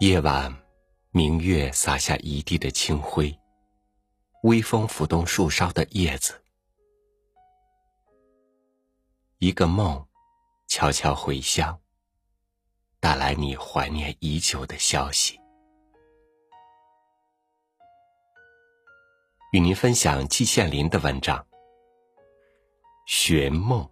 夜晚，明月洒下一地的清辉，微风拂动树梢的叶子。一个梦，悄悄回乡，带来你怀念已久的消息。与您分享季羡林的文章《寻梦》。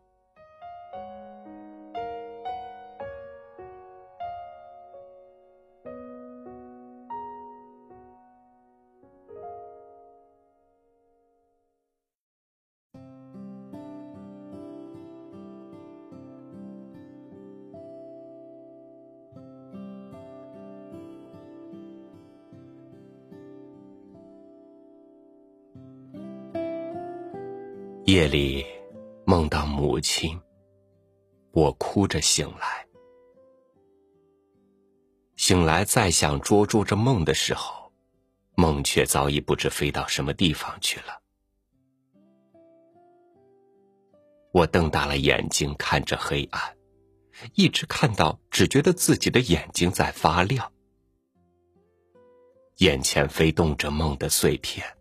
夜里梦到母亲，我哭着醒来。醒来再想捉住这梦的时候，梦却早已不知飞到什么地方去了。我瞪大了眼睛看着黑暗，一直看到只觉得自己的眼睛在发亮，眼前飞动着梦的碎片。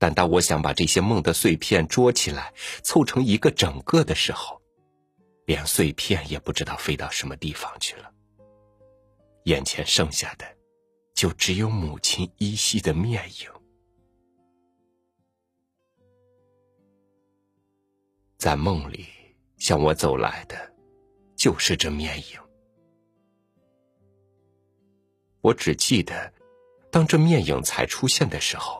但当我想把这些梦的碎片捉起来，凑成一个整个的时候，连碎片也不知道飞到什么地方去了。眼前剩下的，就只有母亲依稀的面影。在梦里向我走来的，就是这面影。我只记得，当这面影才出现的时候。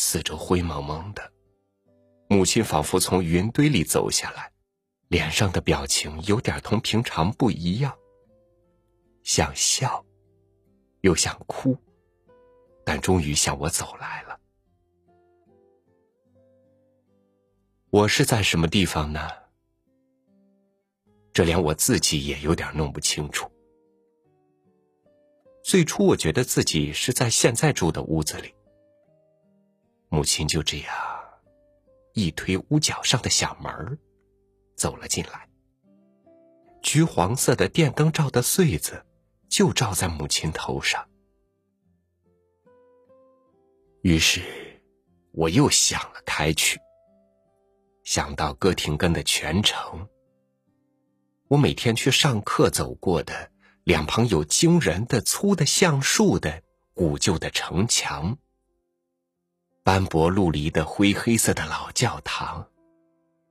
四周灰蒙蒙的，母亲仿佛从云堆里走下来，脸上的表情有点同平常不一样，想笑，又想哭，但终于向我走来了。我是在什么地方呢？这连我自己也有点弄不清楚。最初我觉得自己是在现在住的屋子里。母亲就这样一推屋角上的小门走了进来。橘黄色的电灯照的穗子就照在母亲头上。于是我又想了开去，想到哥廷根的全城，我每天去上课走过的两旁有惊人的粗的橡树的古旧的城墙。斑驳陆离的灰黑色的老教堂，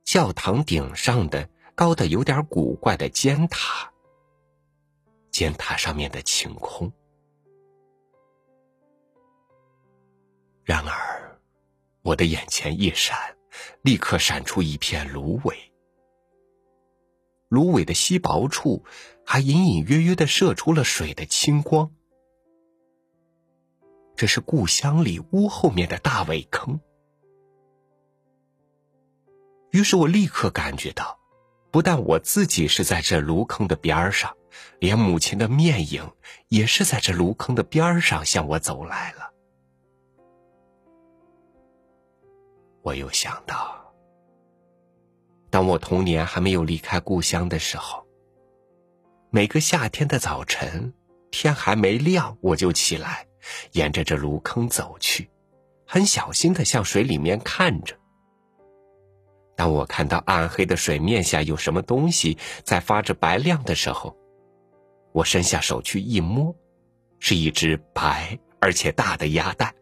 教堂顶上的高的有点古怪的尖塔，尖塔上面的晴空。然而，我的眼前一闪，立刻闪出一片芦苇，芦苇的稀薄处还隐隐约约的射出了水的清光。这是故乡里屋后面的大苇坑。于是我立刻感觉到，不但我自己是在这芦坑的边上，连母亲的面影也是在这芦坑的边上向我走来了。我又想到，当我童年还没有离开故乡的时候，每个夏天的早晨，天还没亮我就起来。沿着这芦坑走去，很小心的向水里面看着。当我看到暗黑的水面下有什么东西在发着白亮的时候，我伸下手去一摸，是一只白而且大的鸭蛋。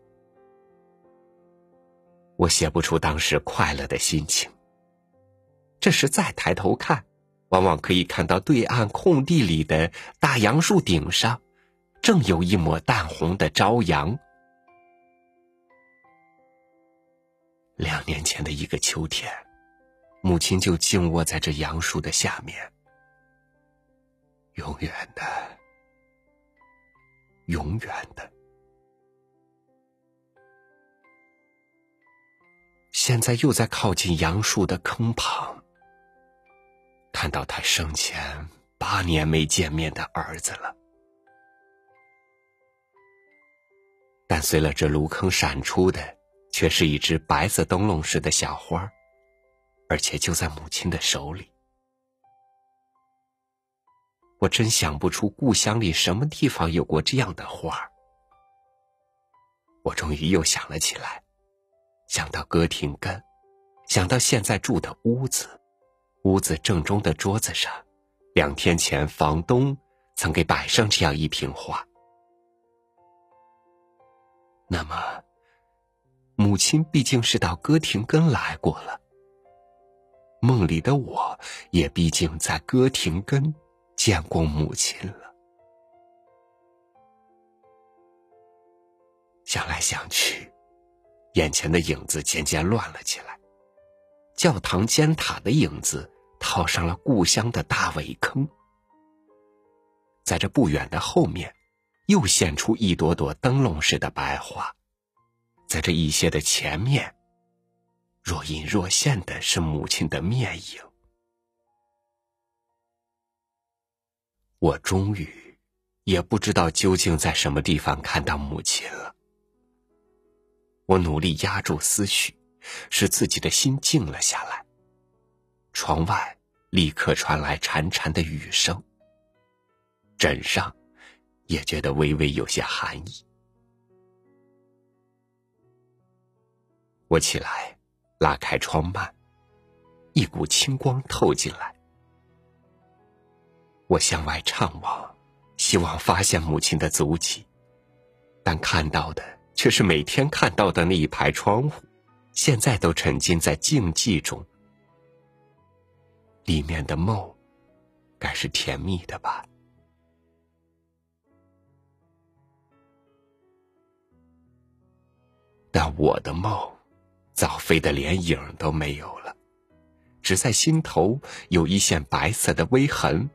我写不出当时快乐的心情。这时再抬头看，往往可以看到对岸空地里的大杨树顶上。正有一抹淡红的朝阳。两年前的一个秋天，母亲就静卧在这杨树的下面，永远的，永远的。现在又在靠近杨树的坑旁，看到他生前八年没见面的儿子了。但随了这芦坑闪出的，却是一只白色灯笼似的小花，而且就在母亲的手里。我真想不出故乡里什么地方有过这样的花。我终于又想了起来，想到歌亭根，想到现在住的屋子，屋子正中的桌子上，两天前房东曾给摆上这样一瓶花。那么，母亲毕竟是到歌亭根来过了。梦里的我也毕竟在歌亭根见过母亲了。想来想去，眼前的影子渐渐乱了起来。教堂尖塔的影子套上了故乡的大苇坑，在这不远的后面，又现出一朵朵灯笼似的白花。在这一些的前面。若隐若现的是母亲的面影，我终于也不知道究竟在什么地方看到母亲了。我努力压住思绪，使自己的心静了下来。窗外立刻传来潺潺的雨声，枕上也觉得微微有些寒意。我起来。拉开窗幔，一股清光透进来。我向外怅望，希望发现母亲的足迹，但看到的却是每天看到的那一排窗户，现在都沉浸在静寂中。里面的梦，该是甜蜜的吧？但我的梦。早飞的连影都没有了，只在心头有一线白色的微痕，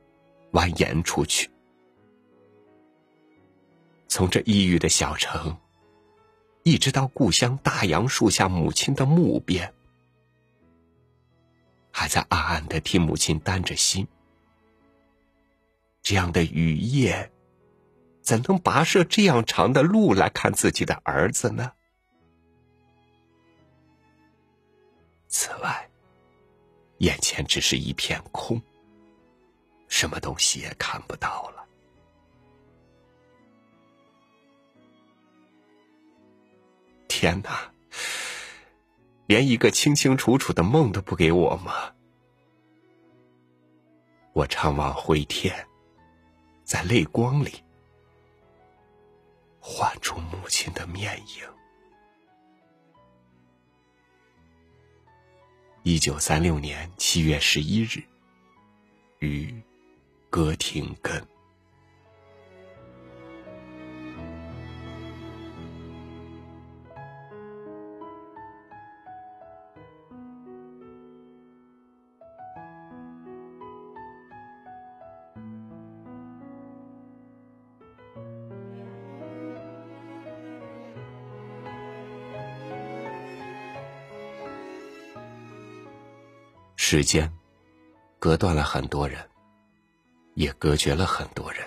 蜿蜒出去。从这异域的小城，一直到故乡大杨树下母亲的墓边，还在暗暗的替母亲担着心。这样的雨夜，怎能跋涉这样长的路来看自己的儿子呢？此外，眼前只是一片空，什么东西也看不到了。天哪，连一个清清楚楚的梦都不给我吗？我怅望灰天，在泪光里唤出母亲的面影。一九三六年七月十一日，于歌亭根。时间，隔断了很多人，也隔绝了很多人。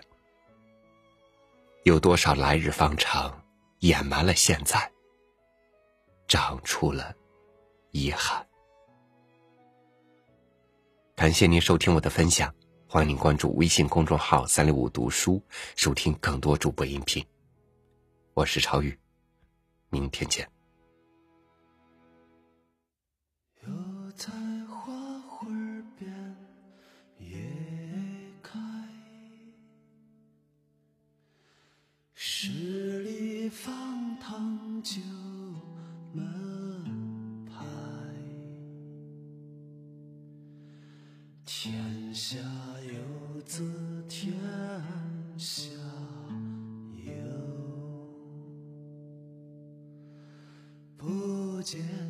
有多少来日方长，掩埋了现在，长出了遗憾。感谢您收听我的分享，欢迎您关注微信公众号“三六五读书”，收听更多主播音频。我是超宇，明天见。下不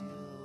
you.